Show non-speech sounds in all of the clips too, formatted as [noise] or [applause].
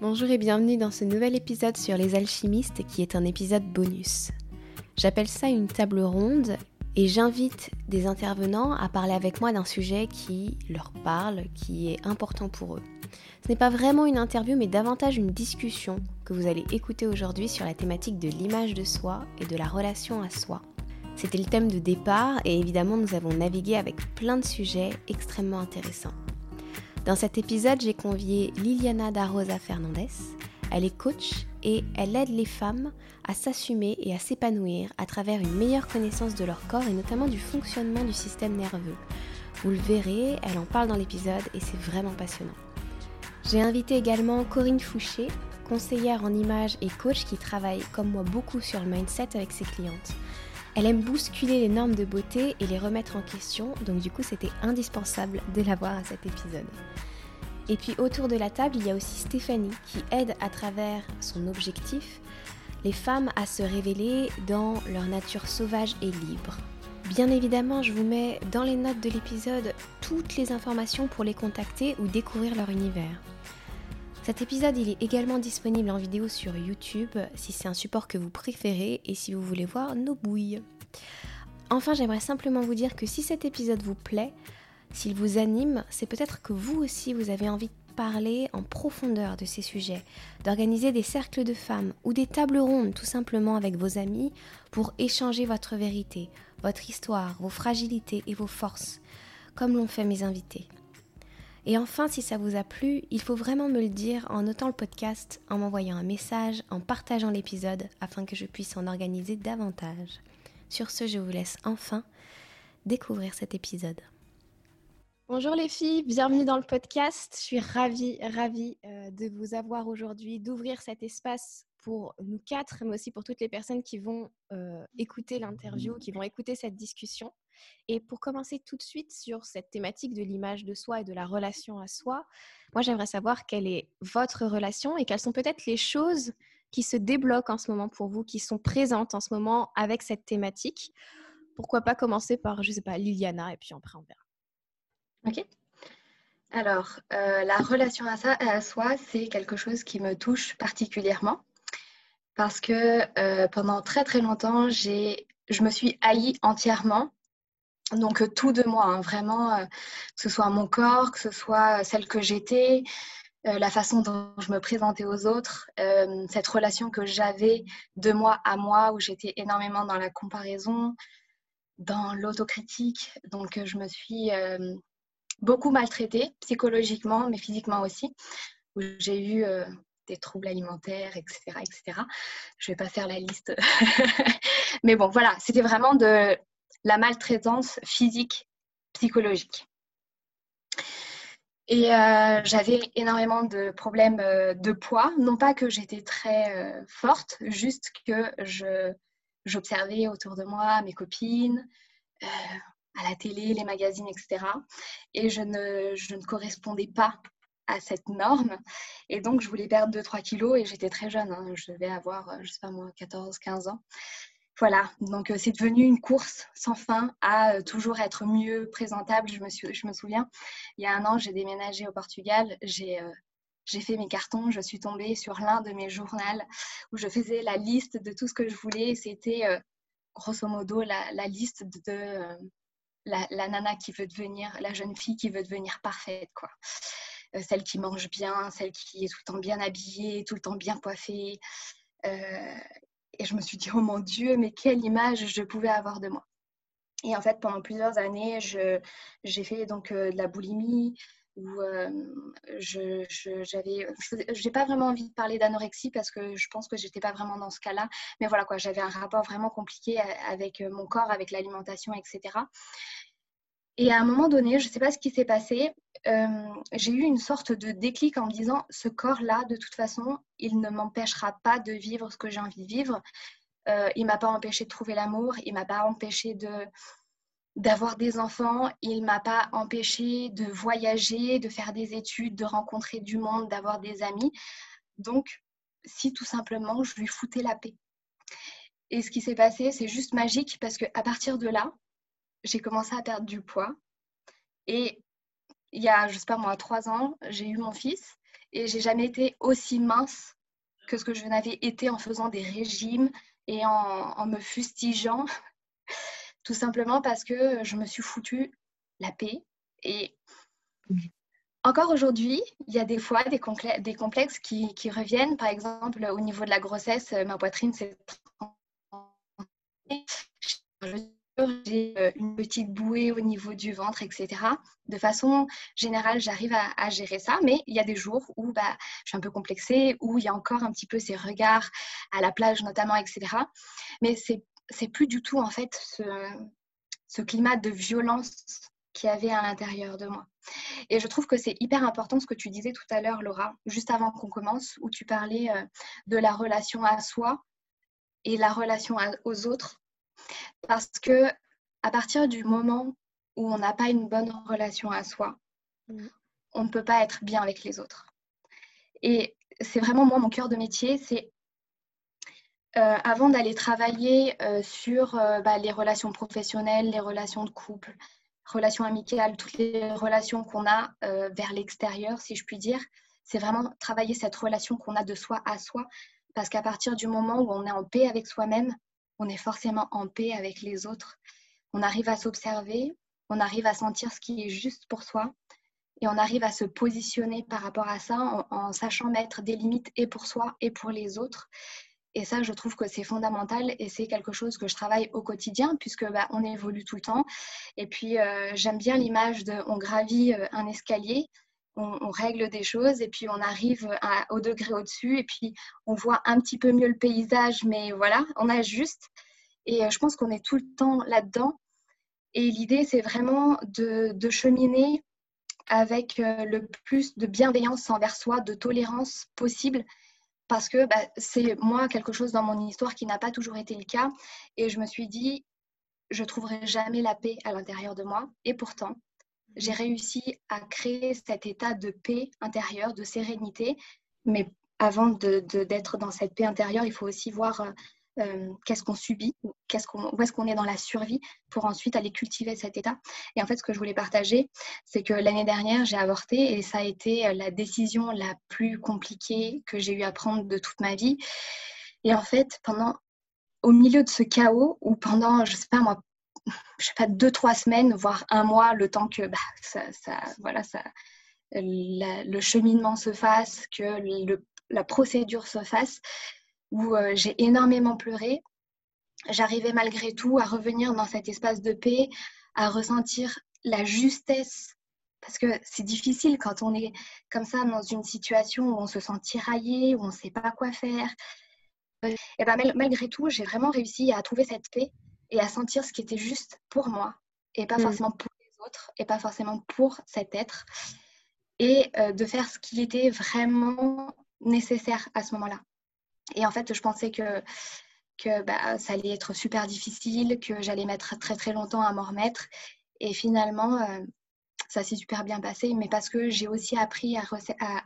Bonjour et bienvenue dans ce nouvel épisode sur les alchimistes qui est un épisode bonus. J'appelle ça une table ronde et j'invite des intervenants à parler avec moi d'un sujet qui leur parle, qui est important pour eux. Ce n'est pas vraiment une interview mais davantage une discussion que vous allez écouter aujourd'hui sur la thématique de l'image de soi et de la relation à soi. C'était le thème de départ et évidemment nous avons navigué avec plein de sujets extrêmement intéressants. Dans cet épisode, j'ai convié Liliana da Rosa Fernandez. Elle est coach et elle aide les femmes à s'assumer et à s'épanouir à travers une meilleure connaissance de leur corps et notamment du fonctionnement du système nerveux. Vous le verrez, elle en parle dans l'épisode et c'est vraiment passionnant. J'ai invité également Corinne Fouché, conseillère en images et coach qui travaille comme moi beaucoup sur le mindset avec ses clientes. Elle aime bousculer les normes de beauté et les remettre en question, donc du coup c'était indispensable de la voir à cet épisode. Et puis autour de la table, il y a aussi Stéphanie qui aide à travers son objectif les femmes à se révéler dans leur nature sauvage et libre. Bien évidemment, je vous mets dans les notes de l'épisode toutes les informations pour les contacter ou découvrir leur univers. Cet épisode il est également disponible en vidéo sur YouTube si c'est un support que vous préférez et si vous voulez voir nos bouilles. Enfin, j'aimerais simplement vous dire que si cet épisode vous plaît, s'il vous anime, c'est peut-être que vous aussi vous avez envie de parler en profondeur de ces sujets, d'organiser des cercles de femmes ou des tables rondes tout simplement avec vos amis pour échanger votre vérité, votre histoire, vos fragilités et vos forces, comme l'ont fait mes invités. Et enfin, si ça vous a plu, il faut vraiment me le dire en notant le podcast, en m'envoyant un message, en partageant l'épisode, afin que je puisse en organiser davantage. Sur ce, je vous laisse enfin découvrir cet épisode. Bonjour les filles, bienvenue dans le podcast. Je suis ravie, ravie euh, de vous avoir aujourd'hui, d'ouvrir cet espace pour nous quatre, mais aussi pour toutes les personnes qui vont euh, écouter l'interview, qui vont écouter cette discussion. Et pour commencer tout de suite sur cette thématique de l'image de soi et de la relation à soi, moi j'aimerais savoir quelle est votre relation et quelles sont peut-être les choses qui se débloquent en ce moment pour vous, qui sont présentes en ce moment avec cette thématique. Pourquoi pas commencer par, je ne sais pas, Liliana et puis après on verra. Ok. Alors, euh, la relation à, ça, à soi, c'est quelque chose qui me touche particulièrement parce que euh, pendant très très longtemps, je me suis haïe entièrement donc euh, tout de moi, hein, vraiment, que ce soit mon corps, que ce soit celle que j'étais, euh, la façon dont je me présentais aux autres, cette relation que j'avais de moi à moi, où j'étais énormément dans la comparaison, dans l'autocritique. Donc je me suis beaucoup maltraitée psychologiquement, mais physiquement aussi, où j'ai eu des troubles alimentaires, etc., etc. Je ne vais pas faire la liste, [laughs] mais bon, voilà, c'était vraiment de la maltraitance physique, psychologique. Et euh, j'avais énormément de problèmes euh, de poids. Non pas que j'étais très euh, forte, juste que j'observais autour de moi mes copines, à la télé, les magazines, etc. Et je ne, je ne correspondais pas à cette norme. Et donc, je voulais perdre 2-3 kilos et j'étais très jeune. Hein. Je devais avoir, je sais pas moi, 14-15 ans. Voilà, donc euh, c'est devenu une course sans fin à euh, toujours être mieux présentable. Je me, souviens, il y a un an, j'ai déménagé au Portugal, j'ai euh, j'ai fait mes cartons, je suis tombée sur l'un de mes journaux où je faisais la liste de tout ce que je voulais. C'était grosso modo la, liste de la, la, nana qui veut devenir, la jeune fille qui veut devenir parfaite, quoi. celle qui mange bien, celle qui est tout le temps bien habillée, tout le temps bien coiffée. Et je me suis dit, oh mon Dieu, mais quelle image je pouvais avoir de moi. Et en fait, pendant plusieurs années, j'ai fait donc euh, de la boulimie, où euh, je j'avais j'ai pas vraiment envie de parler d'anorexie parce que je pense que j'étais pas vraiment dans ce cas-là mais voilà quoi j'avais un rapport vraiment compliqué avec mon corps avec l'alimentation etc et à un moment donné, je ne sais pas ce qui s'est passé, euh, j'ai eu une sorte de déclic en me disant, ce corps-là, de toute façon, il ne m'empêchera pas de vivre ce que j'ai envie de vivre. Euh, il ne m'a pas empêché de trouver l'amour, il ne m'a pas empêché de d'avoir des enfants, il m'a pas empêché de voyager, de faire des études, de rencontrer du monde, d'avoir des amis. Donc, si tout simplement je lui foutais la paix. Et ce qui s'est passé, c'est juste magique parce qu'à partir de là, j'ai commencé à perdre du poids. Et il y a, je sais pas moi, trois ans, j'ai eu mon fils. et j'ai jamais été aussi mince que ce que je n'avais été en faisant des régimes et en, me fustigeant, [laughs] tout simplement parce que je me suis foutu la paix. Et encore aujourd'hui, il y a des fois des, complexes qui, qui, reviennent. Par exemple, au niveau de la grossesse, ma poitrine s'est j'ai euh, une petite bouée au niveau du ventre, etc. De façon générale, j'arrive à, gérer ça, mais il y a des jours où bah, je suis un peu complexée, où il y a encore un petit peu ces regards à la plage notamment, etc. Mais c'est c'est plus du tout en fait ce, ce climat de violence qu'il y avait à l'intérieur de moi. Et je trouve que c'est hyper important ce que tu disais tout à l'heure, Laura, juste avant qu'on commence, où tu parlais euh, de la relation à soi et la relation aux autres. Parce que à partir du moment où on n'a pas une bonne relation à soi, mm. on ne peut pas être bien avec les autres. Et c'est vraiment moi mon cœur de métier, c'est euh, avant d'aller travailler euh, sur euh, bah, les relations professionnelles, les relations de couple, relations amicales, toutes les relations qu'on a vers l'extérieur, si je puis dire, c'est vraiment travailler cette relation qu'on a de soi à soi, parce qu'à partir du moment où on est en paix avec soi-même, on est forcément en paix avec les autres. On arrive à s'observer, on arrive à sentir ce qui est juste pour soi et on arrive à se positionner par rapport à ça en, sachant mettre des limites et pour soi et pour les autres. Et ça, je trouve que c'est fondamental et c'est quelque chose que je travaille au quotidien puisque bah, on évolue tout le temps. Et puis, euh, j'aime bien l'image de on gravit euh, un escalier on, règle des choses et puis on arrive au degré au-dessus et puis on voit un petit peu mieux le paysage, mais voilà, on ajuste. Et euh, je pense qu'on est tout le temps là-dedans. Et l'idée, c'est vraiment de, cheminer avec euh, le plus de bienveillance envers soi, de tolérance possible, parce que bah, c'est moi quelque chose dans mon histoire qui n'a pas toujours été le cas. Et je me suis dit, je trouverai jamais la paix à l'intérieur de moi. Et pourtant, j'ai réussi à créer cet état de paix intérieure, de sérénité. Mais avant d'être dans cette paix intérieure, il faut aussi voir euh, euh, qu'est-ce qu'on subit, qu'est-ce qu'on, où est-ce qu'on est dans la survie pour ensuite aller cultiver cet état. Et en fait, ce que je voulais partager, c'est que l'année dernière, j'ai avorté et ça a été euh, la décision la plus compliquée que j'ai eu à prendre de toute ma vie. Et en fait, pendant, au milieu de ce chaos, ou pendant, je sais pas moi, je sais pas, deux, trois semaines, voire un mois, le temps que bah, ça, voilà, ça, le cheminement se fasse, que la procédure se fasse, où euh, j'ai énormément pleuré. J'arrivais malgré tout à revenir dans cet espace de paix, à ressentir la justesse, parce que c'est difficile quand on est comme ça dans une situation où on se sent tiraillé, où on ne sait pas quoi faire. Et ben, malgré tout, j'ai vraiment réussi à trouver cette paix et à sentir ce qui était juste pour moi et pas mm. forcément pour les autres et pas forcément pour cet être et euh, de faire ce qui était vraiment nécessaire à ce moment-là. Et en fait, je pensais que, que bah, ça allait être super difficile, que j'allais mettre très très longtemps à m'en remettre. Et finalement, euh, ça s'est super bien passé, mais parce que j'ai aussi appris à,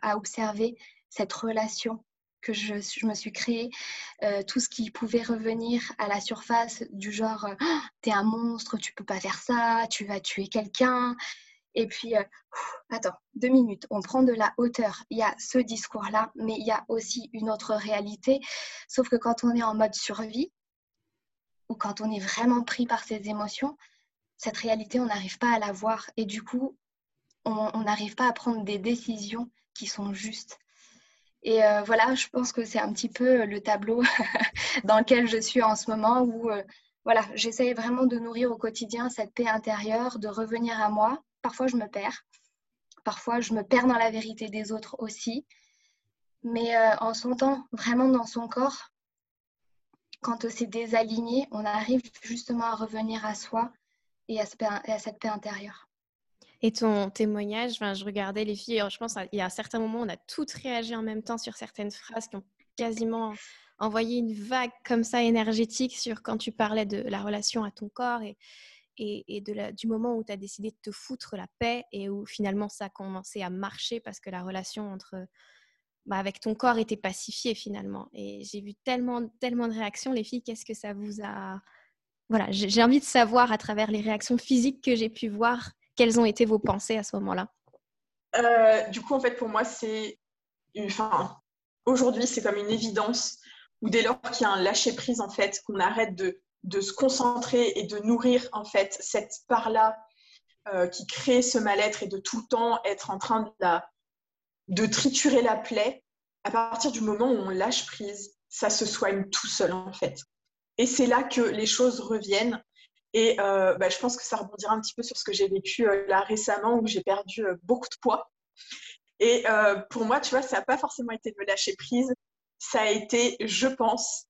à, observer cette relation que je, me suis créée, euh, tout ce qui pouvait revenir à la surface du genre tu oh, t'es un monstre, tu peux pas faire ça, tu vas tuer quelqu'un. Et puis, euh, attends, deux minutes, on prend de la hauteur. Il y a ce discours-là, mais il y a aussi une autre réalité. Sauf que quand on est en mode survie, ou quand on est vraiment pris par ses émotions, cette réalité, on n'arrive pas à la voir. Et du coup, on n'arrive pas à prendre des décisions qui sont justes. Et euh, voilà, je pense que c'est un petit peu le tableau [laughs] dans lequel je suis en ce moment où euh, voilà, j'essaye vraiment de nourrir au quotidien cette paix intérieure, de revenir à moi. Parfois, je me perds. Parfois, je me perds dans la vérité des autres aussi. Mais euh, en sentant vraiment dans son corps, quand c'est désaligné, on arrive justement à revenir à soi et à cette paix intérieure. Et ton témoignage, je regardais les filles, je pense qu'il y a un certain moment, on a toutes réagi en même temps sur certaines phrases qui ont quasiment envoyé une vague comme ça énergétique sur quand tu parlais de la relation à ton corps et, et, de du moment où tu as décidé de te foutre la paix et où finalement ça a commencé à marcher parce que la relation entre bah, avec ton corps était pacifiée finalement. Et j'ai vu tellement, tellement de réactions. Les filles, qu'est-ce que ça vous a... Voilà, j'ai envie de savoir à travers les réactions physiques que j'ai pu voir quelles ont été vos pensées à ce moment-là? Euh, Du coup, en fait, pour moi, c'est aujourd'hui, c'est comme une évidence, ou dès lors qu'il y a un lâcher-prise, en fait, qu'on arrête de, se concentrer et de nourrir, en fait, cette part-là euh, qui crée ce mal-être et de tout le temps être en train de, de triturer la plaie, à partir du moment où on lâche prise, ça se soigne tout seul, en fait. Et c'est là que les choses reviennent. Et euh, bah, je pense que ça rebondira un petit peu sur ce que j'ai vécu euh, là récemment, où j'ai perdu beaucoup de poids. Et pour moi, tu vois, ça n'a pas forcément été de lâcher prise, ça a été, je pense,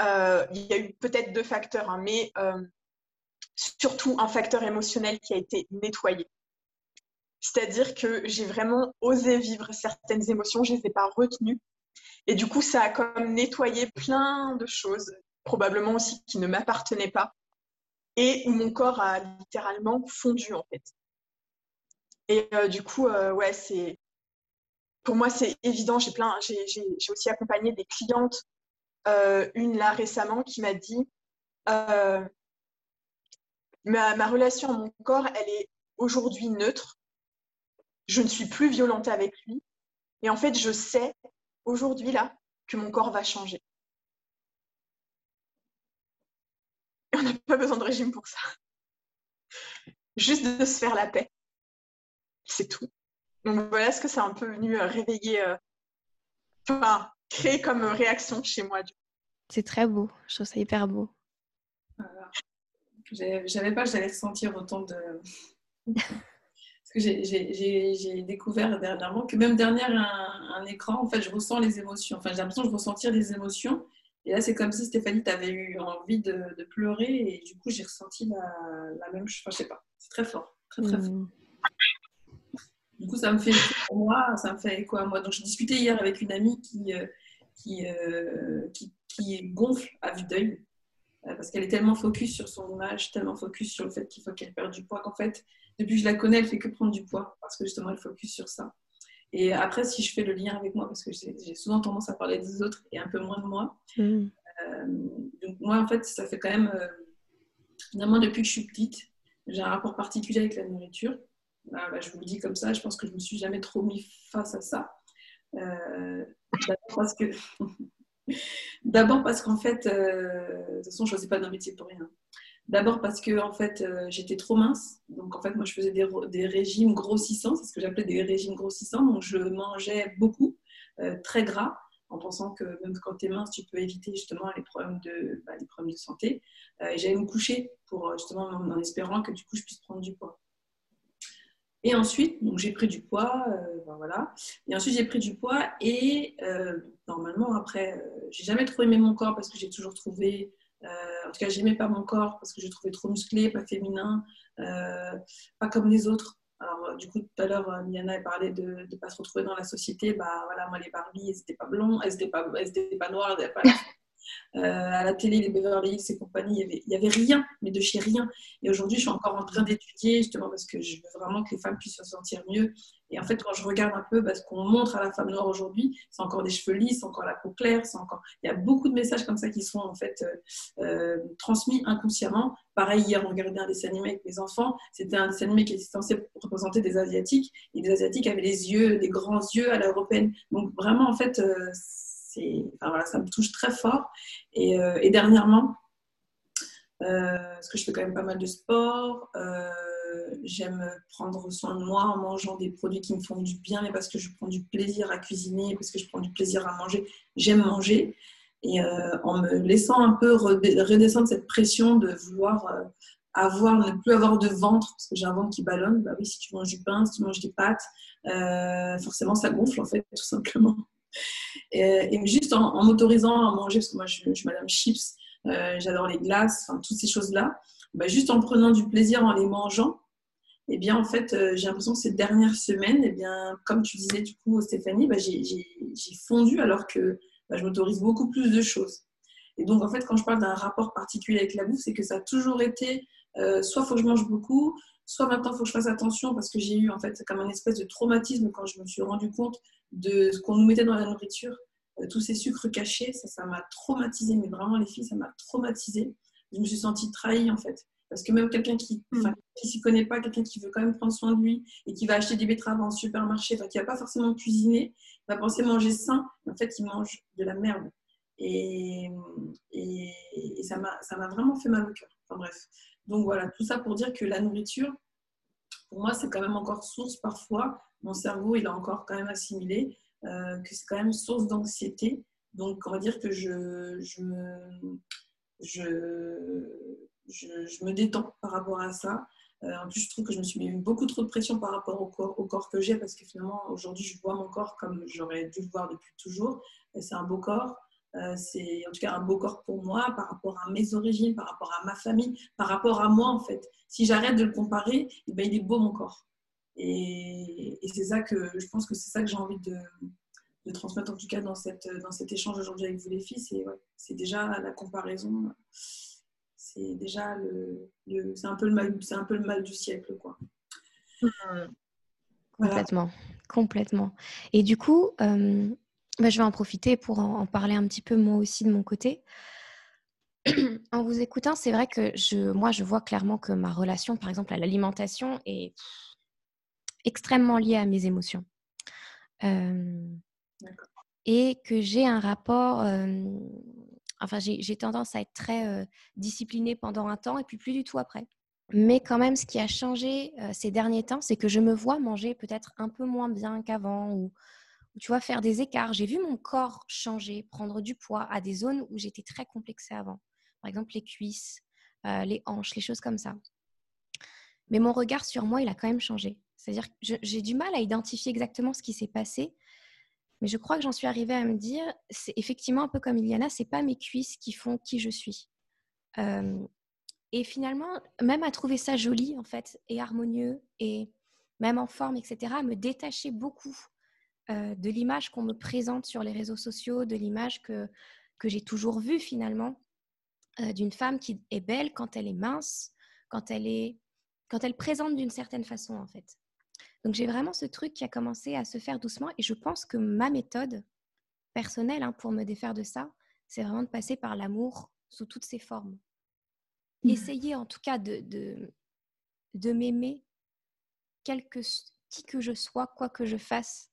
euh, il y a eu peut-être deux facteurs, hein, mais euh, surtout un facteur émotionnel qui a été nettoyé. C'est-à-dire que j'ai vraiment osé vivre certaines émotions, je ne les ai pas retenues. Et du coup, ça a comme nettoyé plein de choses, probablement aussi qui ne m'appartenaient pas, et où mon corps a littéralement fondu en fait. Et euh, du coup, ouais, c'est pour moi, c'est évident. J'ai plein, j'ai aussi accompagné des clientes, euh, une là récemment qui m'a dit euh, ma, relation à mon corps, elle est aujourd'hui neutre. Je ne suis plus violente avec lui. Et en fait, je sais aujourd'hui là que mon corps va changer. On n'a pas besoin de régime pour ça. Juste de se faire la paix. C'est tout. Donc voilà ce que c'est un peu venu euh, réveiller, euh, enfin, créer comme réaction chez moi. C'est très beau, je trouve ça hyper beau. J'avais pas que j'allais ressentir autant de. [laughs] Parce que j'ai découvert dernièrement que même derrière un, écran, en fait, je ressens les émotions. Enfin, j'ai l'impression de ressentir les émotions. Et là, c'est comme si Stéphanie, tu avais eu envie de, pleurer. Et du coup, j'ai ressenti la, même chose. Enfin, je sais pas. C'est très fort. Très, très fort. Mmh. Du coup, ça me fait pour moi, ça me fait quoi moi. Donc, je discutais hier avec une amie qui, euh, euh, qui, qui, gonfle à vue d'œil euh, parce qu'elle est tellement focus sur son image, tellement focus sur le fait qu'il faut qu'elle perde du poids qu'en fait, depuis que je la connais, elle fait que prendre du poids parce que justement, elle focus sur ça. Et après, si je fais le lien avec moi, parce que j'ai souvent tendance à parler des autres et un peu moins de moi, mm. donc moi, en fait, ça fait quand même, finalement, depuis que je suis petite, j'ai un rapport particulier avec la nourriture. Bah, bah, je vous le dis comme ça, je pense que je ne me suis jamais trop mis face à ça. Euh, d'abord parce que, [laughs] d'abord parce qu'en fait, euh, de toute façon, je ne choisis pas d'un métier pour rien. D'abord parce que en fait, euh, j'étais trop mince. Donc en fait, moi, je faisais des, régimes grossissants, c'est ce que j'appelais des régimes grossissants. Donc je mangeais beaucoup, très gras, en pensant que même quand tu es mince, tu peux éviter justement les problèmes de, bah, les problèmes de santé. et j'allais me coucher pour justement en espérant que du coup, je puisse prendre du poids. Et ensuite, donc j'ai pris du poids, euh, ben voilà. Et ensuite j'ai pris du poids et euh, normalement après, euh, j'ai jamais trop aimé mon corps parce que j'ai toujours trouvé, en tout cas j'aimais pas mon corps parce que je trouvais trop musclé, pas féminin, pas comme les autres. Alors du coup tout à l'heure Miana parlé de ne pas se retrouver dans la société. Bah voilà, moi les Barbie, elles n'étaient pas blondes, elles n'étaient pas, pas noires, elles n'étaient pas [laughs] euh, à la télé, les Beverly Hills et compagnie, il n'y avait, rien, mais de chez rien. Et aujourd'hui, je suis encore en train d'étudier justement parce que je veux vraiment que les femmes puissent se sentir mieux. Et en fait, quand je regarde un peu parce qu'on montre à la femme noire aujourd'hui, c'est encore des cheveux lisses, encore la peau claire, c'est encore. Il y a beaucoup de messages comme ça qui sont en fait euh, euh, transmis inconsciemment. Pareil, hier, on regardait un dessin animé avec mes enfants. C'était un dessin animé qui était censé représenter des Asiatiques. Et les Asiatiques avaient les yeux, des grands yeux à l'européenne. Donc vraiment, en fait, ça me touche très fort. Et, euh, dernièrement, euh, parce que je fais quand même pas mal de sport, euh, j'aime prendre soin de moi en mangeant des produits qui me font du bien, mais parce que je prends du plaisir à cuisiner, parce que je prends du plaisir à manger, j'aime manger. Et en me laissant un peu redescendre cette pression de vouloir avoir, ne plus avoir de ventre, parce que j'ai un ventre qui ballonne, bah oui, si tu manges du pain, si tu manges des pâtes, forcément ça gonfle en fait, tout simplement. Et, juste en, m'autorisant à manger, parce que moi je, suis Madame Chips, euh, j'adore les glaces, toutes ces choses-là, bah, juste en prenant du plaisir en les mangeant, et eh bien en fait euh, j'ai l'impression que ces dernières semaines, et eh bien, comme tu disais du coup Stéphanie, bah, j'ai fondu alors que bah, je m'autorise beaucoup plus de choses. Et donc en fait quand je parle d'un rapport particulier avec la bouffe, c'est que ça a toujours été euh, soit faut que je mange beaucoup, soit maintenant faut que je fasse attention parce que j'ai eu en fait comme un espèce de traumatisme quand je me suis rendu compte de ce qu'on nous mettait dans la nourriture, euh, tous ces sucres cachés, ça, ça m'a traumatisé, mais vraiment les filles, ça m'a traumatisé. Je me suis sentie trahie en fait. Parce que même quelqu'un qui ne mm. s'y connaît pas, quelqu'un qui veut quand même prendre soin de lui et qui va acheter des betteraves en supermarché, enfin, qui va pas forcément cuisiner, va penser manger sain, en fait, il mange de la merde. Et, et, ça m'a vraiment fait mal au cœur. Enfin bref. Donc voilà, tout ça pour dire que la nourriture, pour moi, c'est quand même encore source parfois. Mon cerveau, il a encore quand même assimilé euh, que c'est quand même source d'anxiété. Donc, on va dire que je, me, détends par rapport à ça. Euh, en plus, je trouve que je me suis mis beaucoup trop de pression par rapport au corps, au corps que j'ai parce que finalement, aujourd'hui, je vois mon corps comme j'aurais dû le voir depuis toujours. C'est un beau corps. Euh, c'est en tout cas un beau corps pour moi par rapport à mes origines, par rapport à ma famille, par rapport à moi en fait. Si j'arrête de le comparer, eh ben, il est beau mon corps. Et, c'est ça que je pense que c'est ça que j'ai envie de, de, transmettre en tout cas dans, cette, dans cet échange aujourd'hui avec vous les filles. C'est c'est déjà la comparaison, c'est déjà le, c'est un peu le mal, c'est un peu le mal du siècle quoi. Complètement, complètement. Et du coup, euh, bah, je vais en profiter pour en, parler un petit peu moi aussi de mon côté. [clears throat] en vous écoutant, c'est vrai que je, moi, je vois clairement que ma relation, par exemple, à l'alimentation est extrêmement liée à mes émotions. Euh, et que j'ai un rapport, euh, enfin, j'ai tendance à être très euh, disciplinée pendant un temps et puis plus du tout après. Mais quand même, ce qui a changé ces derniers temps, c'est que je me vois manger peut-être un peu moins bien qu'avant ou tu vois, faire des écarts. J'ai vu mon corps changer, prendre du poids à des zones où j'étais très complexée avant. Par exemple, les cuisses, les hanches, les choses comme ça. Mais mon regard sur moi, il a quand même changé. C'est-à-dire que j'ai du mal à identifier exactement ce qui s'est passé. Mais je crois que j'en suis arrivée à me dire, c'est effectivement un peu comme Iliana, c'est pas mes cuisses qui font qui je suis. Euh, et finalement, même à trouver ça joli en fait et harmonieux et même en forme, etc., à me détacher beaucoup euh, de l'image qu'on me présente sur les réseaux sociaux, de l'image que, que j'ai toujours vue finalement, euh, d'une femme qui est belle quand elle est mince, quand elle, est, quand elle présente d'une certaine façon en fait. Donc j'ai vraiment ce truc qui a commencé à se faire doucement et je pense que ma méthode personnelle hein, pour me défaire de ça, c'est vraiment de passer par l'amour sous toutes ses formes. Mmh. Essayer en tout cas de, de, de m'aimer, qui que je sois, quoi que je fasse,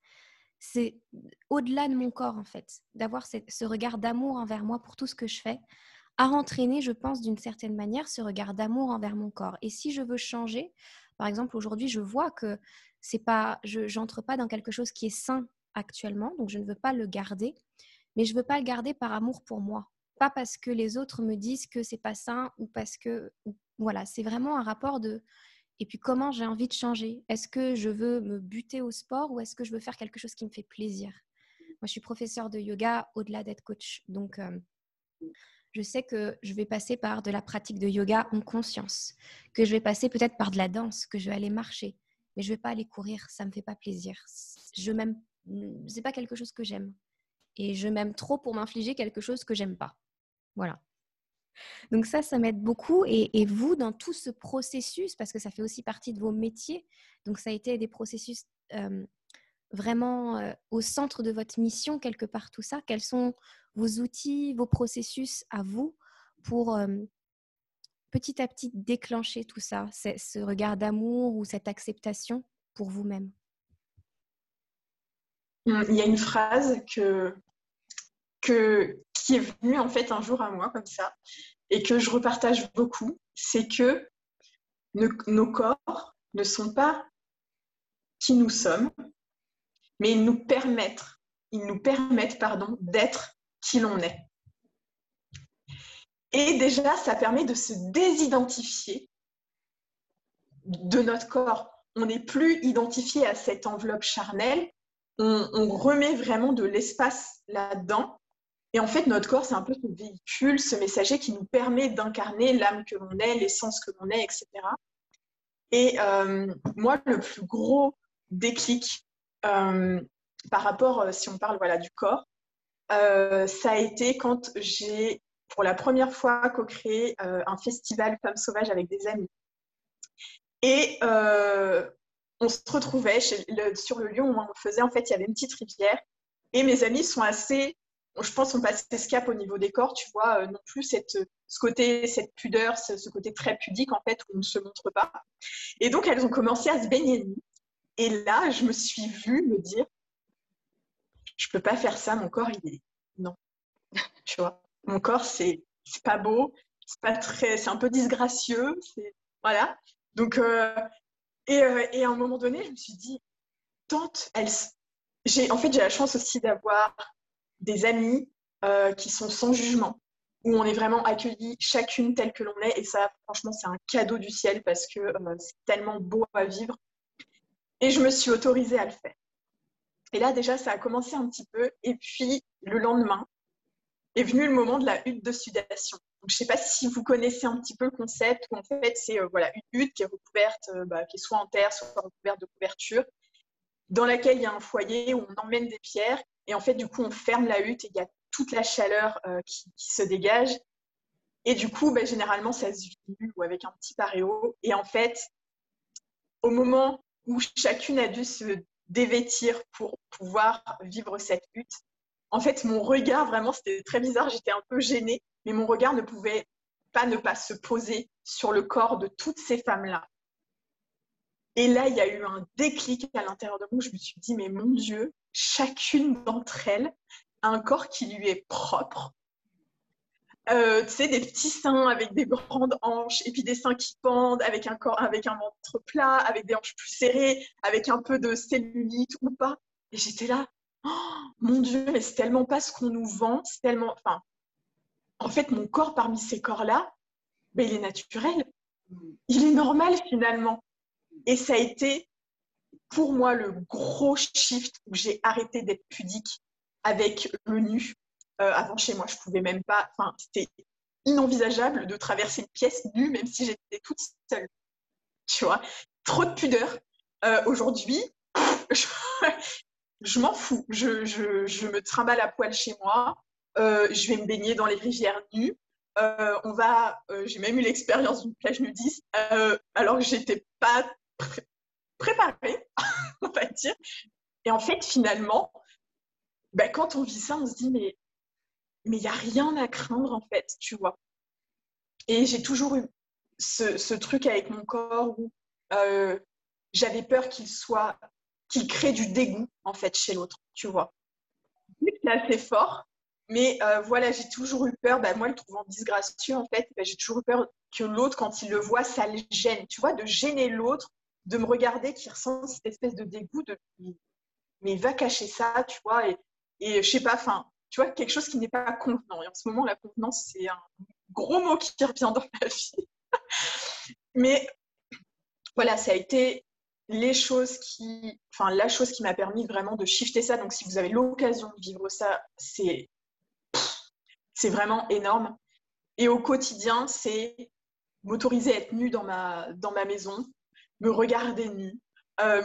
c'est au-delà de mon corps en fait, d'avoir ce regard d'amour envers moi pour tout ce que je fais, à entraîner, je pense, d'une certaine manière, ce regard d'amour envers mon corps. Et si je veux changer, par exemple, aujourd'hui, je vois que c'est pas, je n'entre pas dans quelque chose qui est sain actuellement, donc je ne veux pas le garder, mais je veux pas le garder par amour pour moi, pas parce que les autres me disent que c'est pas sain ou parce que, voilà, c'est vraiment un rapport de et puis comment j'ai envie de changer? Est-ce que je veux me buter au sport ou est-ce que je veux faire quelque chose qui me fait plaisir? Moi, je suis professeure de yoga au-delà d'être coach. Donc, euh, je sais que je vais passer par de la pratique de yoga en conscience, que je vais passer peut-être par de la danse, que je vais aller marcher, mais je vais pas aller courir, ça me fait pas plaisir. Je m'aime, c'est pas quelque chose que j'aime, et je m'aime trop pour m'infliger quelque chose que j'aime pas. Voilà. Donc ça, ça m'aide beaucoup. Et, vous, dans tout ce processus, parce que ça fait aussi partie de vos métiers, donc ça a été des processus vraiment au centre de votre mission, quelque part, tout ça. Quels sont vos outils, vos processus à vous pour petit à petit déclencher tout ça, ce regard d'amour ou cette acceptation pour vous-même? Il y a une phrase que, que, qui est venu en fait un jour à moi comme ça et que je repartage beaucoup, c'est que nos corps ne sont pas qui nous sommes, mais ils nous permettent, ils nous permettent pardon, d'être qui l'on est. Et déjà, ça permet de se désidentifier de notre corps. On n'est plus identifié à cette enveloppe charnelle. on remet vraiment de l'espace là-dedans et en fait, notre corps, c'est un peu ce véhicule, ce messager qui nous permet d'incarner l'âme que l'on est, l'essence que l'on est, etc. Et euh, moi, le plus gros déclic euh, par rapport, euh, si on parle voilà, du corps, ça a été quand j'ai, pour la première fois, co-créé un festival Femmes Sauvages avec des amis. Et on se retrouvait sur le lieu où on faisait, en fait, il y avait une petite rivière. Et mes amis sont assez je pense, on passe ce cap au niveau des corps, tu vois, euh, non plus cette, ce côté, cette pudeur, ce, côté très pudique, en fait, où on ne se montre pas. Et donc, elles ont commencé à se baigner Et là, je me suis vue me dire, je peux pas faire ça, mon corps, il est. Non. [laughs] tu vois, mon corps, c'est pas beau, c'est pas très. C'est un peu disgracieux, Voilà. Donc, euh, et, euh, et, à un moment donné, je me suis dit, tante, elle. En fait, j'ai la chance aussi d'avoir des amis euh, qui sont sans jugement, où on est vraiment accueillis chacune telle que l'on est. Et ça, franchement, c'est un cadeau du ciel parce que c'est tellement beau à vivre. Et je me suis autorisée à le faire. Et là, déjà, ça a commencé un petit peu. Et puis, le lendemain, est venu le moment de la hutte de sudation. je ne sais pas si vous connaissez un petit peu le concept, en fait, c'est euh, voilà, une hutte qui est recouverte, bah, qui est soit en terre, soit recouverte de couverture, dans laquelle il y a un foyer où on emmène des pierres et en fait, du coup, on ferme la hutte et il y a toute la chaleur euh, qui, se dégage. Et du coup, ben, généralement, ça se vit ou avec un petit paréo. Et en fait, au moment où chacune a dû se dévêtir pour pouvoir vivre cette hutte, en fait, mon regard, vraiment, c'était très bizarre. J'étais un peu gênée, mais mon regard ne pouvait pas ne pas se poser sur le corps de toutes ces femmes-là. Et là, il y a eu un déclic à l'intérieur de moi. Je me suis dit, mais mon Dieu, chacune d'entre elles a un corps qui lui est propre. Euh, tu sais, des petits seins avec des grandes hanches, et puis des seins qui pendent, avec un corps, avec un ventre plat, avec des hanches plus serrées, avec un peu de cellulite ou pas. Et j'étais là, oh, mon Dieu, mais c'est tellement pas ce qu'on nous vend, c'est tellement. Enfin, en fait, mon corps parmi ces corps-là, ben, il est naturel. Il est normal finalement. Et ça a été pour moi le gros shift où j'ai arrêté d'être pudique avec le nu. Euh, avant, chez moi, je pouvais même pas. Enfin, c'était inenvisageable de traverser une pièce nue, même si j'étais toute seule. Tu vois, trop de pudeur. Euh, aujourd'hui, [laughs] je, m'en fous. Je, je, me trimballe à poil chez moi. Euh, je vais me baigner dans les rivières nues. on va, j'ai même eu l'expérience d'une plage nudiste, alors que j'étais pas préparé, [laughs] on va dire. Et en fait, finalement, ben, quand on vit ça, on se dit, mais mais il n'y a rien à craindre, en fait, tu vois. Et j'ai toujours eu ce, truc avec mon corps où euh, j'avais peur qu'il soit, qu'il crée du dégoût, en fait, chez l'autre, tu vois. C'est assez fort, mais euh, voilà, j'ai toujours eu peur, ben, moi, le trouvant disgracieux, en fait, ben, j'ai toujours eu peur que l'autre, quand il le voit, ça le gêne, tu vois, de gêner l'autre de me regarder qui ressent cette espèce de dégoût de mais va cacher ça, tu vois, et, et je sais pas, enfin, tu vois, quelque chose qui n'est pas convenant. Et en ce moment, la convenance, c'est un gros mot qui revient dans ma vie. [laughs] mais voilà, ça a été les choses qui, enfin, la chose qui m'a permis vraiment de shifter ça. Donc, si vous avez l'occasion de vivre ça, c'est, c'est vraiment énorme. Et au quotidien, c'est m'autoriser à être nue dans ma, dans ma maison, me regarder nu, euh,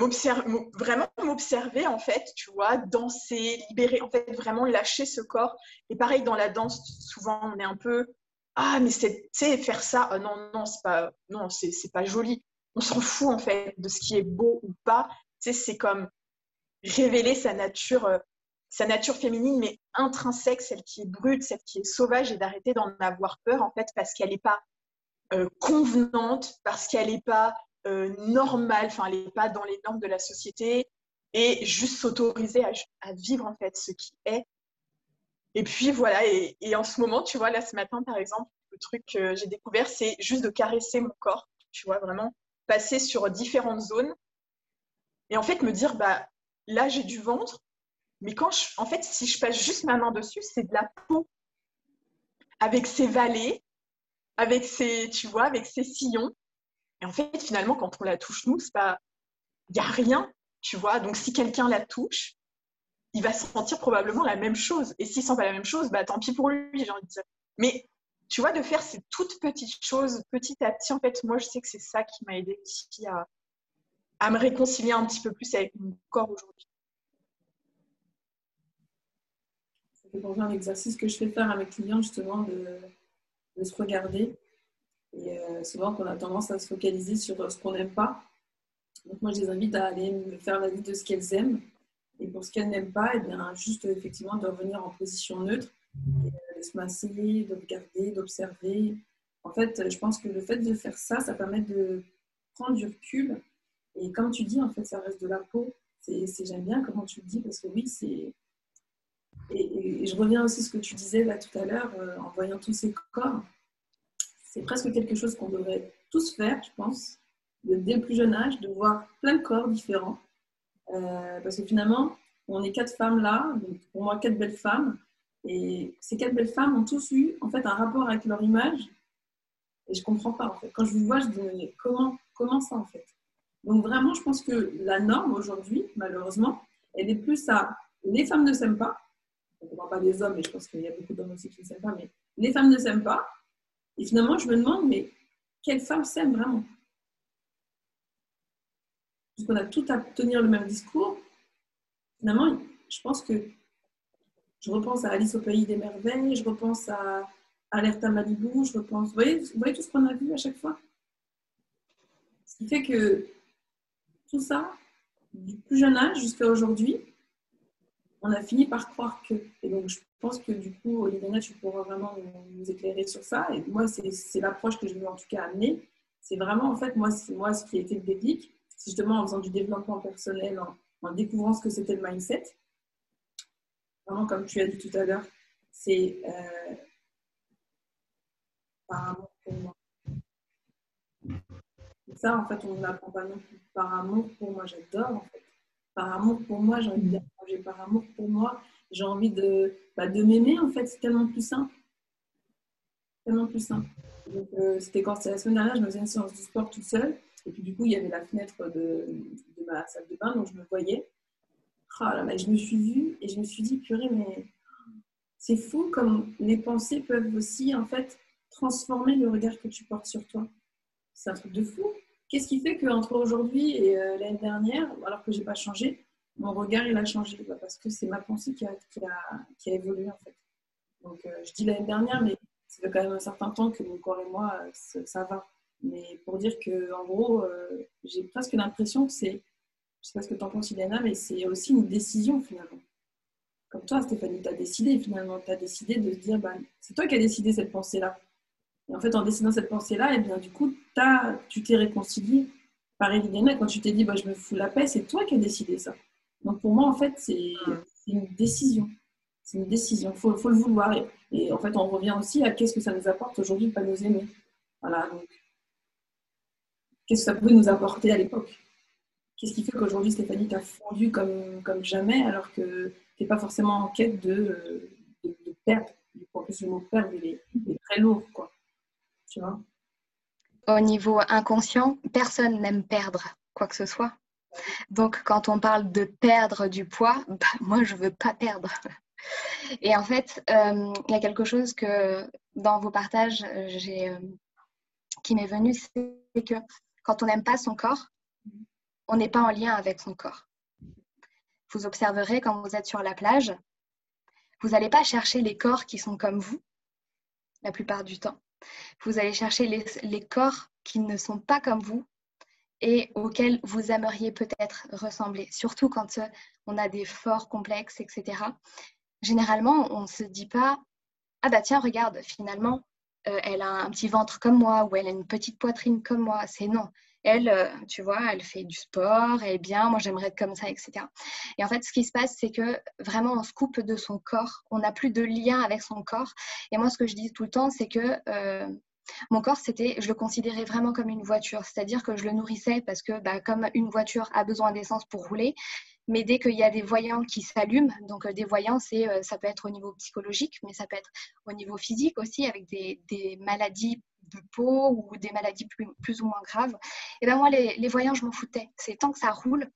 vraiment m'observer en fait, tu vois, danser, libérer, en fait, vraiment lâcher ce corps. Et pareil dans la danse, souvent on est un peu ah mais c'est, faire ça, oh, non non c'est pas, non c'est, pas joli. On s'en fout en fait de ce qui est beau ou pas. Tu sais, c'est comme révéler sa nature, euh, sa nature féminine, mais intrinsèque, celle qui est brute, celle qui est sauvage, et d'arrêter d'en avoir peur en fait parce qu'elle n'est pas euh, convenante, parce qu'elle n'est pas euh, normale, enfin, elle n'est pas dans les normes de la société, et juste s'autoriser à, vivre en fait ce qui est. Et puis voilà, et, en ce moment, tu vois, là ce matin par exemple, le truc que j'ai découvert, c'est juste de caresser mon corps, tu vois, vraiment passer sur différentes zones. Et en fait, me dire, bah là j'ai du ventre, mais quand je, en fait, si je passe juste ma main dessus, c'est de la peau avec ses vallées, avec ses, tu vois, avec ses sillons. Et en fait, finalement, quand on la touche, nous, c'est il n'y a rien, tu vois. Donc, si quelqu'un la touche, il va sentir probablement la même chose. Et s'il sent pas la même chose, bah, tant pis pour lui, j'ai envie de dire. Mais, tu vois, de faire ces toutes petites choses, petit à petit, en fait, moi, je sais que c'est ça qui m'a aidé aussi à, me réconcilier un petit peu plus avec mon corps aujourd'hui. C'est un exercice que je fais faire à mes clients, justement, de, se regarder et euh, souvent, qu'on a tendance à se focaliser sur euh, ce qu'on n'aime pas. Donc, moi, je les invite à aller me faire la liste de ce qu'elles aiment. Et pour ce qu'elle n'aime pas, et eh bien, juste effectivement de revenir en position neutre, de se masser, d'observer, d'observer. En fait, je pense que le fait de faire ça, ça permet de prendre du recul. Et comme tu dis, en fait, ça reste de la peau. J'aime bien comment tu le dis parce que oui, c'est. Et, je reviens aussi à ce que tu disais là tout à l'heure euh, en voyant tous ces corps. C'est presque quelque chose qu'on devrait tous faire, je pense, dès le plus jeune âge, de voir plein de corps différents. Euh, parce que finalement, on est quatre femmes là, donc pour moi, quatre belles femmes. Et ces quatre belles femmes ont tous eu en fait un rapport avec leur image. Et je comprends pas en fait. Quand je vous vois, je dis mais comment, comment ça en fait? Donc vraiment, je pense que la norme aujourd'hui, malheureusement, elle est plus à les femmes ne s'aiment pas. On ne parle pas des hommes, mais je pense qu'il y a beaucoup d'hommes aussi qui ne s'aiment pas. Mais les femmes ne s'aiment pas. Et finalement, je me demande, mais quelle femme s'aime vraiment? Puisqu'on a tout à tenir le même discours. Finalement, je pense que je repense à Alice au pays des merveilles, je repense à Alerta Malibu, je repense. Vous voyez, vous voyez tout ce qu'on a vu à chaque fois? Ce qui fait que tout ça, du plus jeune âge jusqu'à aujourd'hui, on a fini par croire que. Et donc, je pense que du coup, Olivia, tu pourras vraiment nous éclairer sur ça. Et moi, c'est l'approche que je veux en tout cas amener. C'est vraiment, en fait, moi, moi ce qui a été le déclic. C'est justement en faisant du développement personnel, en découvrant ce que c'était le mindset vraiment, comme tu as dit tout à l'heure, c'est euh, par amour pour moi. Ça, en fait, on ne l'apprend pas non plus. Par amour pour moi, j'adore, en fait. Par amour pour moi, j'ai envie de manger. Par amour pour moi, j'ai envie de, bah, de m'aimer, en fait. C'est tellement plus simple. Tellement plus simple. Donc, euh, c'était quand c'était la semaine dernière, je me faisais une séance de sport toute seule. Et puis, du coup, il y avait la fenêtre de, de ma salle de bain, donc je me voyais. Oh je me suis vue et je me suis dit, purée, mais c'est fou comme les pensées peuvent aussi, en fait, transformer le regard que tu portes sur toi. C'est un truc de fou. Qu'est-ce qui fait qu'entre aujourd'hui et euh, l'année dernière, alors que je n'ai pas changé, mon regard il a changé Parce que c'est ma pensée qui a, qui, a, évolué en fait. Donc euh, je dis l'année dernière, mais ça fait quand même un certain temps que mon corps et moi, euh, ça, va. Mais pour dire que en gros, j'ai presque l'impression que c'est je sais pas ce que tu en penses, Ileana, mais c'est aussi une décision finalement. Comme toi, Stéphanie, tu as décidé finalement, tu as décidé de se dire, bah, c'est toi qui as décidé cette pensée-là. Et en fait, en décidant cette pensée-là, et eh bien, du coup, as, tu t'es réconcilié. Pareil, Liliana, quand tu t'es dit, bah, je me fous la paix, c'est toi qui as décidé ça. Donc pour moi, en fait, c'est une décision. C'est une décision. Il faut, le vouloir. Et, en fait, on revient aussi à qu'est-ce que ça nous apporte aujourd'hui de ne pas nous aimer. Voilà. Qu'est-ce que ça pouvait nous apporter à l'époque? Qu'est-ce qui fait qu'aujourd'hui, Stéphanie, t'a fondu comme, comme jamais alors que tu n'es pas forcément en quête de, de, de perdre En plus, le mot perdre, il est, très lourd, quoi. Tu vois? Au niveau inconscient, personne n'aime perdre quoi que ce soit. Donc, quand on parle de perdre du poids, [laughs] bah, moi, je ne veux pas perdre. Et en fait, euh, il y a quelque chose que dans vos partages, euh, qui m'est venu, c'est que quand on n'aime pas son corps, on n'est pas en lien avec son corps. Vous observerez quand vous êtes sur la plage, vous n'allez pas chercher les corps qui sont comme vous, la plupart du temps. Vous allez chercher les, corps qui ne sont pas comme vous et auxquels vous aimeriez peut-être ressembler, surtout quand euh, on a des forts complexes, etc. Généralement, on ne se dit pas Ah bah tiens, regarde, finalement, euh, elle a un petit ventre comme moi ou elle a une petite poitrine comme moi. C'est non elle, euh, tu vois, elle fait du sport, elle est bien, moi j'aimerais être comme ça, etc. Et en fait, ce qui se passe, c'est que vraiment on se coupe de son corps, on n'a plus de lien avec son corps. Et moi, ce que je dis tout le temps, c'est que euh, mon corps, c'était, je le considérais vraiment comme une voiture, c'est-à-dire que je le nourrissais parce que, bah, comme une voiture a besoin d'essence pour rouler, mais dès qu'il y a des voyants qui s'allument, donc euh, des voyants, c'est, ça peut être au niveau psychologique, mais ça peut être au niveau physique aussi, avec des, maladies de peau ou des maladies plus, ou moins graves, et ben moi, les, voyants, je m'en foutais. C'est tant que ça roule,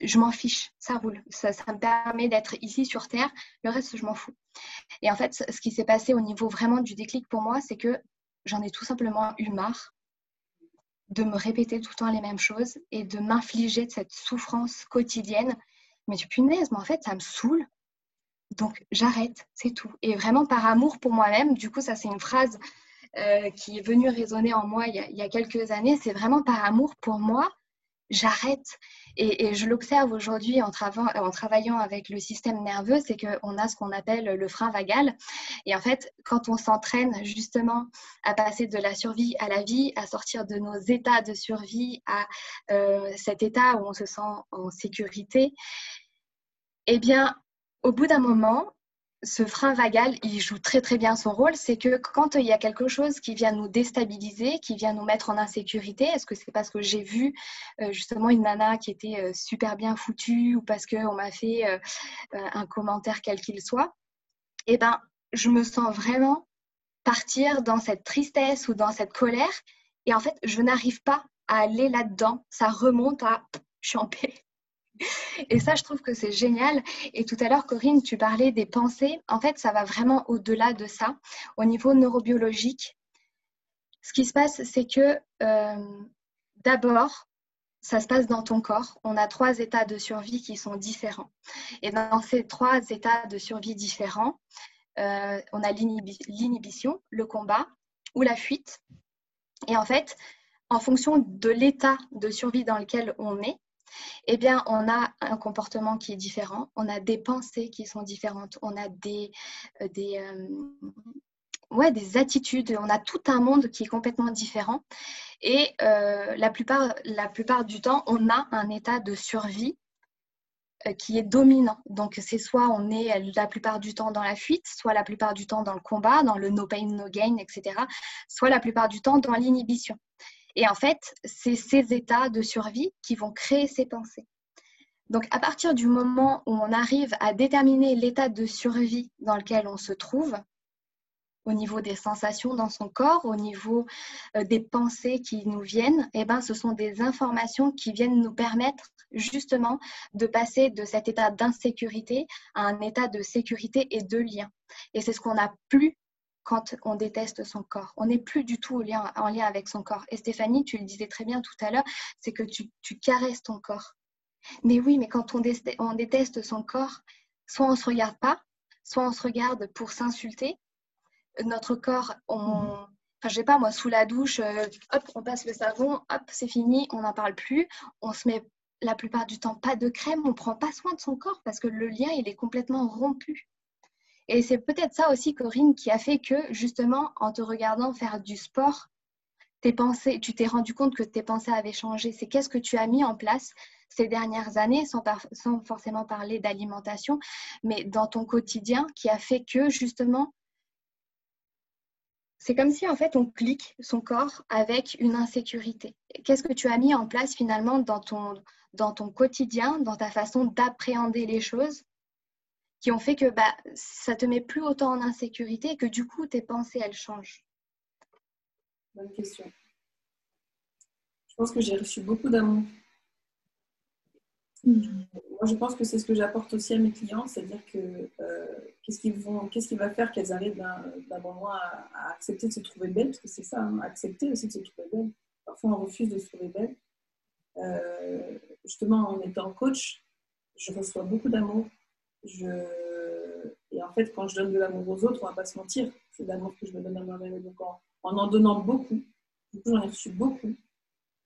je m'en fiche, ça roule. Ça me permet d'être ici sur Terre, le reste, je m'en fous. Et en fait, ce qui s'est passé au niveau vraiment du déclic pour moi, c'est que j'en ai tout simplement eu marre de me répéter tout le temps les mêmes choses et de m'infliger de cette souffrance quotidienne. Mais tu punaise, mais en fait, ça me saoule. Donc, j'arrête, c'est tout. Et vraiment par amour pour moi-même, du coup, ça, c'est une phrase euh, qui est venu résonner en moi il y a, quelques années, c'est vraiment par amour pour moi, j'arrête. Et, je l'observe aujourd'hui en, travaillant avec le système nerveux, c'est qu'on a ce qu'on appelle le frein vagal. Et en fait, quand on s'entraîne justement à passer de la survie à la vie, à sortir de nos états de survie à euh, cet état où on se sent en sécurité, eh bien, au bout d'un moment, ce frein vagal, il joue très très bien son rôle. C'est que quand il y a quelque chose qui vient nous déstabiliser, qui vient nous mettre en insécurité, est-ce que c'est parce que j'ai vu euh, justement une nana qui était euh, super bien foutue ou parce qu'on m'a fait euh, un commentaire quel qu'il soit Eh bien, je me sens vraiment partir dans cette tristesse ou dans cette colère. Et en fait, je n'arrive pas à aller là-dedans. Ça remonte à je suis en paix. Et ça, je trouve que c'est génial. Et tout à l'heure, Corinne, tu parlais des pensées. En fait, ça va vraiment au-delà de ça. Au niveau neurobiologique, ce qui se passe, c'est que euh, d'abord, ça se passe dans ton corps. On a trois états de survie qui sont différents. Et dans ces trois états de survie différents, euh, on a l'inhibition, le combat ou la fuite. Et en fait, en fonction de l'état de survie dans lequel on est, eh bien, on a un comportement qui est différent, on a des pensées qui sont différentes, on a des, euh, des, euh, ouais, des attitudes, on a tout un monde qui est complètement différent. Et euh, la, plupart, la plupart du temps, on a un état de survie qui est dominant. Donc, c'est soit on est la plupart du temps dans la fuite, soit la plupart du temps dans le combat, dans le no pain, no gain, etc., soit la plupart du temps dans l'inhibition. Et en fait, c'est ces états de survie qui vont créer ces pensées. Donc, à partir du moment où on arrive à déterminer l'état de survie dans lequel on se trouve, au niveau des sensations dans son corps, au niveau euh, des pensées qui nous viennent, eh ben, ce sont des informations qui viennent nous permettre justement de passer de cet état d'insécurité à un état de sécurité et de lien. Et c'est ce qu'on n'a plus quand on déteste son corps. On n'est plus du tout en lien, en lien, avec son corps. Et Stéphanie, tu le disais très bien tout à l'heure, c'est que tu, caresses ton corps. Mais oui, mais quand on, déteste son corps, soit on ne se regarde pas, soit on se regarde pour s'insulter. Notre corps, on, enfin, je sais pas moi, sous la douche, euh, hop, on passe le savon, hop, c'est fini, on n'en parle plus. On se met la plupart du temps pas de crème, on prend pas soin de son corps parce que le lien, il est complètement rompu. Et c'est peut-être ça aussi, Corinne, qui a fait que, justement, en te regardant faire du sport, tes pensées, tu t'es rendu compte que tes pensées avaient changé. C'est qu'est-ce que tu as mis en place ces dernières années, sans, forcément parler d'alimentation, mais dans ton quotidien, qui a fait que, justement, c'est comme si en fait on clique son corps avec une insécurité. Qu'est-ce que tu as mis en place finalement dans ton quotidien, dans ta façon d'appréhender les choses qui ont fait que bah, ça te met plus autant en insécurité et que du coup, tes pensées, elles changent Bonne question. Je pense que j'ai reçu beaucoup d'amour. Hmm. Moi, je pense que c'est ce que j'apporte aussi à mes clients, c'est-à-dire que euh, qu'est-ce, qui vont, qu'est-ce qui va faire qu'elles arrivent d'un, moment à, accepter de se trouver belles, parce que c'est ça, hein, accepter aussi de se trouver belle. Parfois, on refuse de se trouver belle. Euh, justement, en étant coach, je reçois beaucoup d'amour, je... Et en fait, quand je donne de l'amour aux autres, on va pas se mentir, c'est de l'amour que je me donne à moi-même. Donc, en, en, donnant beaucoup, du coup, j'en ai reçu beaucoup.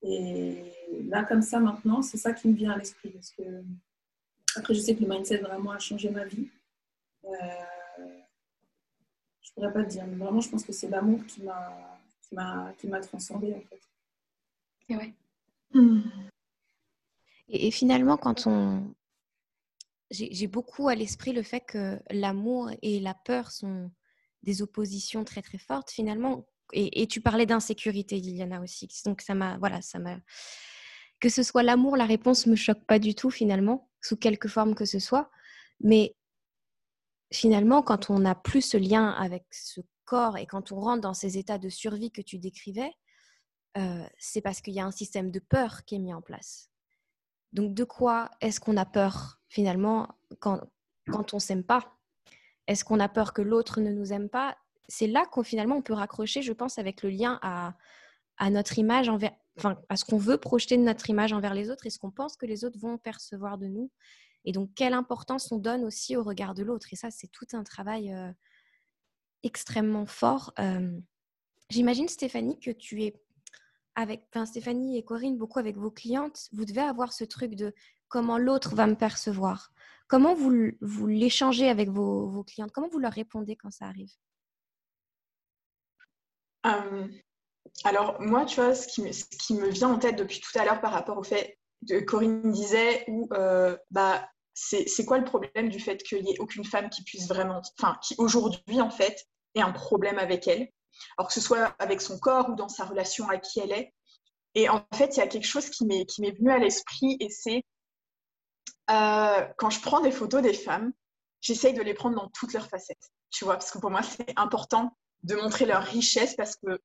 Et là, comme ça, maintenant, c'est ça qui me vient à l'esprit. Parce que, après, je sais que le mindset vraiment a changé ma vie. Euh... Je pourrais pas te dire, mais vraiment, je pense que c'est l'amour qui m'a, qui m'a, qui m'a transcendée, en fait. Et ouais. et finalement, quand on, j'ai beaucoup à l'esprit le fait que l'amour et la peur sont des oppositions très très fortes finalement. Et, tu parlais d'insécurité, Liliana aussi. Donc ça m'a, voilà, ça m'a. Que ce soit l'amour, la réponse me choque pas du tout finalement, sous quelque forme que ce soit. Mais finalement, quand on n'a plus ce lien avec ce corps et quand on rentre dans ces états de survie que tu décrivais, euh, c'est parce qu'il y a un système de peur qui est mis en place. Donc, de quoi est-ce qu'on a peur? Finalement quand, quand on s'aime pas Est-ce qu'on a peur que l'autre ne nous aime pas? C'est là qu'on finalement on peut raccrocher, je pense, avec le lien à, notre image envers, enfin, à ce qu'on veut projeter de notre image envers les autres et ce qu'on pense que les autres vont percevoir de nous. Et donc, quelle importance on donne aussi au regard de l'autre? Et ça, c'est tout un travail euh, extrêmement fort. Euh, j'imagine, Stéphanie, que tu es avec Stéphanie et Corinne, beaucoup avec vos clientes, vous devez avoir ce truc de comment l'autre va me percevoir. Comment vous, l'échangez avec vos, vos, clientes? Comment vous leur répondez quand ça arrive? Alors, moi, tu vois, ce qui, me, ce vient en tête depuis tout à l'heure par rapport au fait que Corinne disait, euh, bah, c'est quoi le problème du fait qu'il n'y ait aucune femme qui puisse vraiment, enfin, qui aujourd'hui, en fait, ait un problème avec elle? Alors que ce soit avec son corps ou dans sa relation à qui elle est. Et en fait, il y a quelque chose qui m'est venu à l'esprit et c'est euh, quand je prends des photos des femmes, j'essaye de les prendre dans toutes leurs facettes. Tu vois, parce que pour moi, c'est important de montrer leur richesse parce que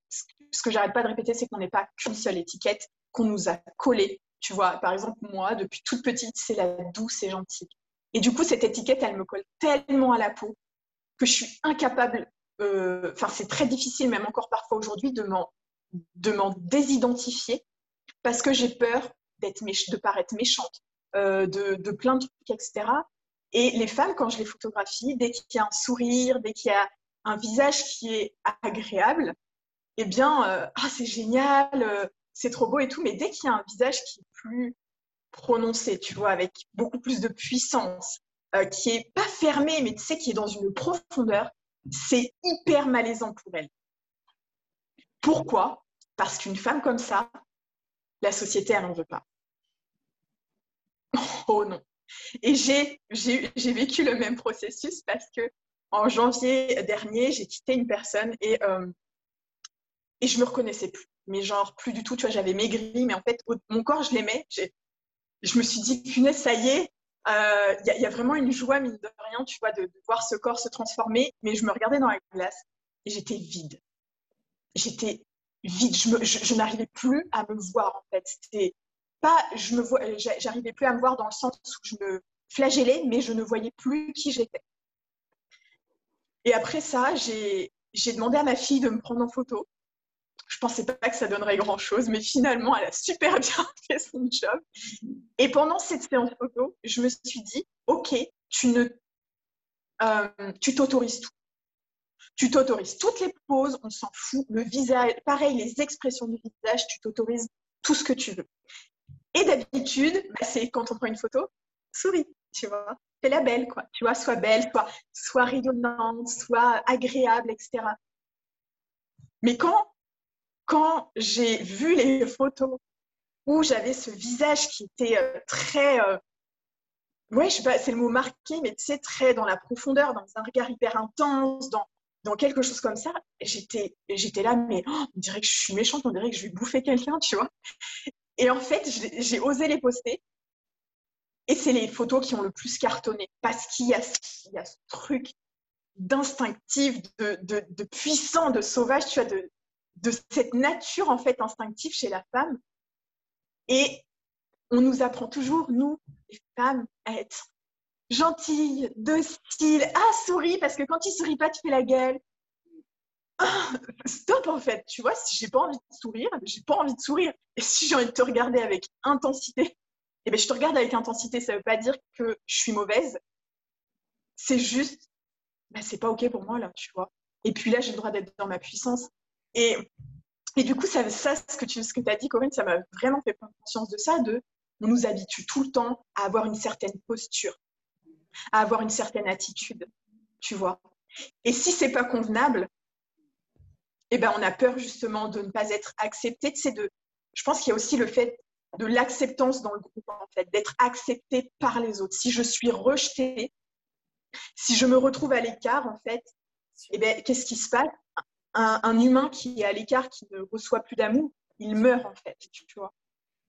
ce que j'arrête pas de répéter, c'est qu'on n'est pas qu'une seule étiquette qu'on nous a collée. Tu vois, par exemple, moi, depuis toute petite, c'est la douce et gentille. Et du coup, cette étiquette, elle me colle tellement à la peau que je suis incapable euh, enfin, c'est très difficile, même encore parfois aujourd'hui, de m'en, de m'en désidentifier parce que j'ai peur d'être de paraître méchante, euh, de, de, plein de trucs, etc. Et les femmes, quand je les photographie, dès qu'il y a un sourire, dès qu'il y a un visage qui est agréable, eh bien, euh, ah, c'est génial, c'est trop beau et tout. Mais dès qu'il y a un visage qui est plus prononcé, tu vois, avec beaucoup plus de puissance, qui est pas fermé, mais tu sais, qui est dans une profondeur, c'est hyper malaisant pour elle. Pourquoi? Parce qu'une femme comme ça, la société, elle n'en veut pas. [laughs] Oh non. Et j'ai vécu le même processus parce que en janvier dernier, j'ai quitté une personne et, euh, et je me reconnaissais plus. Mais genre, plus du tout, tu vois, j'avais maigri, mais en fait, mon corps, je l'aimais. Je me suis dit, punaise, ça y est, il euh, y, a vraiment une joie, mine de rien, tu vois, de, voir ce corps se transformer. Mais je me regardais dans la glace et j'étais vide. J'étais vide. Je, n'arrivais plus à me voir, en fait. C'était pas, je me vois, j'arrivais plus à me voir dans le sens où je me flagellais, mais je ne voyais plus qui j'étais. Et après ça, j'ai demandé à ma fille de me prendre en photo. Je pensais pas que ça donnerait grand chose, mais finalement, elle a super [laughs] bien fait son job. Et pendant cette séance photo, je me suis dit, OK, tu ne, euh, tu t'autorises tout. Tu t'autorises toutes les poses, on s'en fout. Le visage, pareil, les expressions du visage, tu t'autorises tout ce que tu veux. Et d'habitude, bah, c'est quand on prend une photo, souris, tu vois. Fais la belle, quoi. Tu vois, sois belle, soit, soit rayonnante, soit agréable, etc. Mais quand quand j'ai vu les photos où j'avais ce visage qui était euh, très. Euh, ouais, je sais pas, c'est le mot marqué, mais tu sais, très dans la profondeur, dans un regard hyper intense, dans, dans quelque chose comme ça, j'étais, là, mais oh, on dirait que je suis méchante, on dirait que je vais bouffer quelqu'un, tu vois. Et en fait, j'ai osé les poster. Et c'est les photos qui ont le plus cartonné parce qu'il y, y, a ce truc d'instinctif, de, de, puissant, de sauvage, tu vois, de cette nature en fait instinctive chez la femme. Et on nous apprend toujours, nous, les femmes, à être gentilles, dociles, ah, souris, parce que quand tu souris pas, tu fais la gueule. Ah, stop en fait, tu vois, si j'ai pas envie de sourire, j'ai pas envie de sourire. Et si j'ai envie de te regarder avec intensité, eh ben, je te regarde avec intensité. Ça veut pas dire que je suis mauvaise. C'est juste, ben, c'est pas OK pour moi là, tu vois. Et puis là, j'ai le droit d'être dans ma puissance. Et, du coup, ça, ce que tu ce que as dit, Corinne, ça m'a vraiment fait prendre conscience de ça, de on nous habitue tout le temps à avoir une certaine posture, à avoir une certaine attitude, tu vois. Et si c'est pas convenable, eh ben, on a peur justement de ne pas être accepté. Je pense qu'il y a aussi le fait de l'acceptance dans le groupe, en fait, d'être accepté par les autres. Si je suis rejetée, si je me retrouve à l'écart, en fait, eh ben, qu'est-ce qui se passe? Un, humain qui est à l'écart, qui ne reçoit plus d'amour, il meurt en fait, tu vois.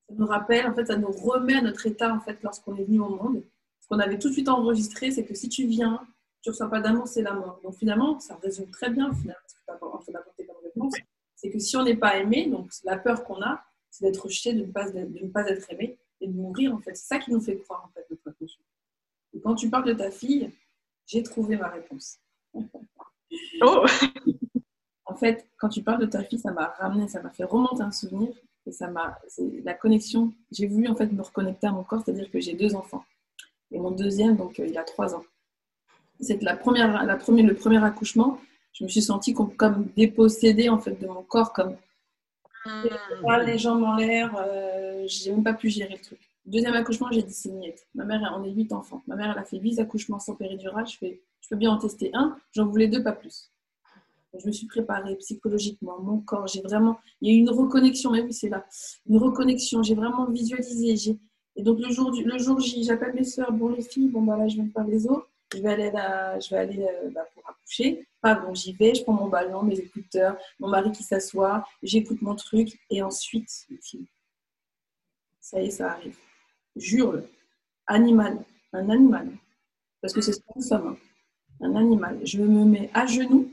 Ça nous rappelle, en fait, ça nous remet à notre état en fait lorsqu'on est venu au monde. Ce qu'on avait tout de suite enregistré, c'est que si tu viens, tu ne reçois pas d'amour, c'est la mort. Donc finalement, ça résume très bien finalement ce que tu as comme réponse. C'est que si on n'est pas aimé, donc la peur qu'on a, c'est d'être rejeté, de ne, pas, de ne pas être aimé et de mourir en fait. C'est ça qui nous fait croire en fait notre attention. Et quand tu parles de ta fille, j'ai trouvé ma réponse. Oh [laughs] en fait, quand tu parles de ta fille, ça m'a ramené, ça m'a fait remonter un souvenir et ça m'a, la connexion. J'ai voulu en fait me reconnecter à mon corps, c'est-à-dire que j'ai deux enfants et mon deuxième, donc euh, il a trois ans. C'est la première, la première, le premier accouchement, je me suis sentie comme, dépossédée en fait de mon corps, comme Mmh. Les jambes en l'air, euh, j'ai même pas pu gérer le truc. Deuxième accouchement, j'ai dit c'est Ma mère, on est huit enfants. Ma mère, elle a fait huit accouchements sans péridurale. Je fais, je peux bien en tester un. J'en voulais deux, pas plus. Je me suis préparée psychologiquement, mon corps. J'ai vraiment, il y a eu une reconnexion. Mais oui, c'est là, une reconnexion. J'ai vraiment visualisé. Et donc le jour, du, le jour J, j'appelle mes soeurs. Bon les filles, bon bah là, je viens de faire les os. Je vais aller, là, je vais aller euh, bah, pour accoucher. Pas bon, j'y vais. Je prends mon ballon, mes écouteurs, mon mari qui s'assoit. J'écoute mon truc et ensuite. Ça y est, ça arrive jure animal, un animal, parce que c'est ce que nous sommes, hein. un animal. Je me mets à genoux.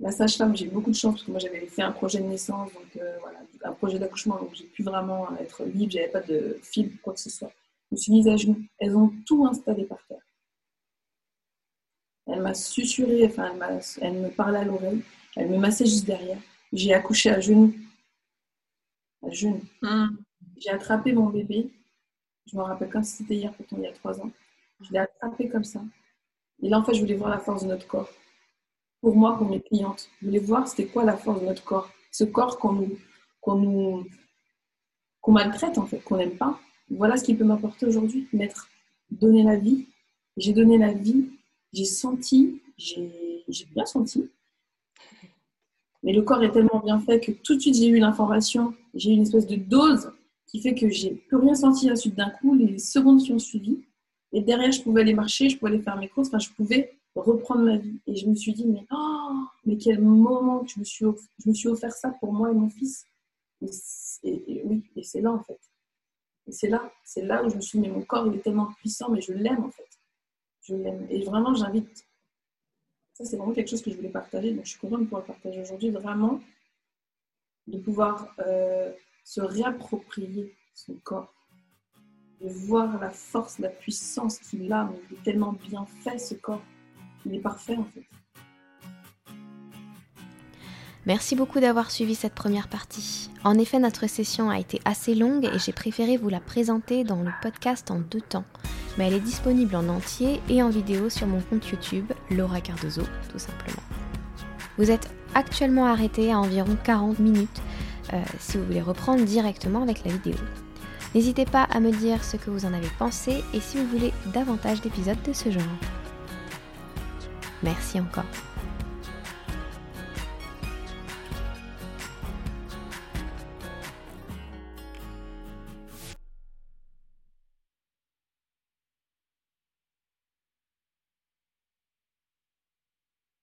La sage-femme, j'ai beaucoup de chance parce que moi j'avais fait un projet de naissance, donc euh, voilà, un projet d'accouchement, donc j'ai pu vraiment être libre, j'avais pas de fil, quoi que ce soit. Je me suis mise à genoux. Elles ont tout installé par terre. Elle m'a susurré, enfin elle, elle me parlait à l'oreille, elle me massait juste derrière. J'ai accouché à genoux. À genoux. Hum. J'ai attrapé mon bébé. Je me rappelle comme si c'était hier, pourtant il y a trois ans. Je l'ai attrapé comme ça. Et là, en fait, je voulais voir la force de notre corps. Pour moi, pour mes clientes, je voulais voir c'était quoi la force de notre corps. Ce corps qu'on nous, qu'on maltraite, en fait, qu'on n'aime pas. Voilà ce qu'il peut m'apporter aujourd'hui, mettre, donner la vie. J'ai donné la vie, j'ai senti, j'ai bien senti. Mais le corps est tellement bien fait que tout de suite, j'ai eu l'information, j'ai eu une espèce de dose qui fait que j'ai plus rien senti à la suite d'un coup, les secondes qui ont suivi. Et derrière, je pouvais aller marcher, je pouvais aller faire mes courses, enfin, je pouvais reprendre ma vie. Et je me suis dit, mais, oh, mais quel moment que je me, suis offert, je me suis offert ça pour moi et mon fils. Et, oui, et c'est là en fait. Et c'est là, c'est là où je me suis dit, mais mon corps, il est tellement puissant, mais je l'aime en fait. Je l'aime. Et vraiment, j'invite. Ça, c'est vraiment quelque chose que je voulais partager. Donc, je suis contente de pouvoir partager aujourd'hui, vraiment, de pouvoir. Euh, se réapproprier son corps, de voir la force, la puissance qu'il a, mais il est tellement bien fait ce corps, il est parfait en fait. Merci beaucoup d'avoir suivi cette première partie. En effet, notre session a été assez longue et j'ai préféré vous la présenter dans le podcast en deux temps. Mais elle est disponible en entier et en vidéo sur mon compte YouTube, Laura Cardozo, tout simplement. Vous êtes actuellement arrêté à environ 40 minutes euh, si vous voulez reprendre directement avec la vidéo. N'hésitez pas à me dire ce que vous en avez pensé et si vous voulez davantage d'épisodes de ce genre. Merci encore.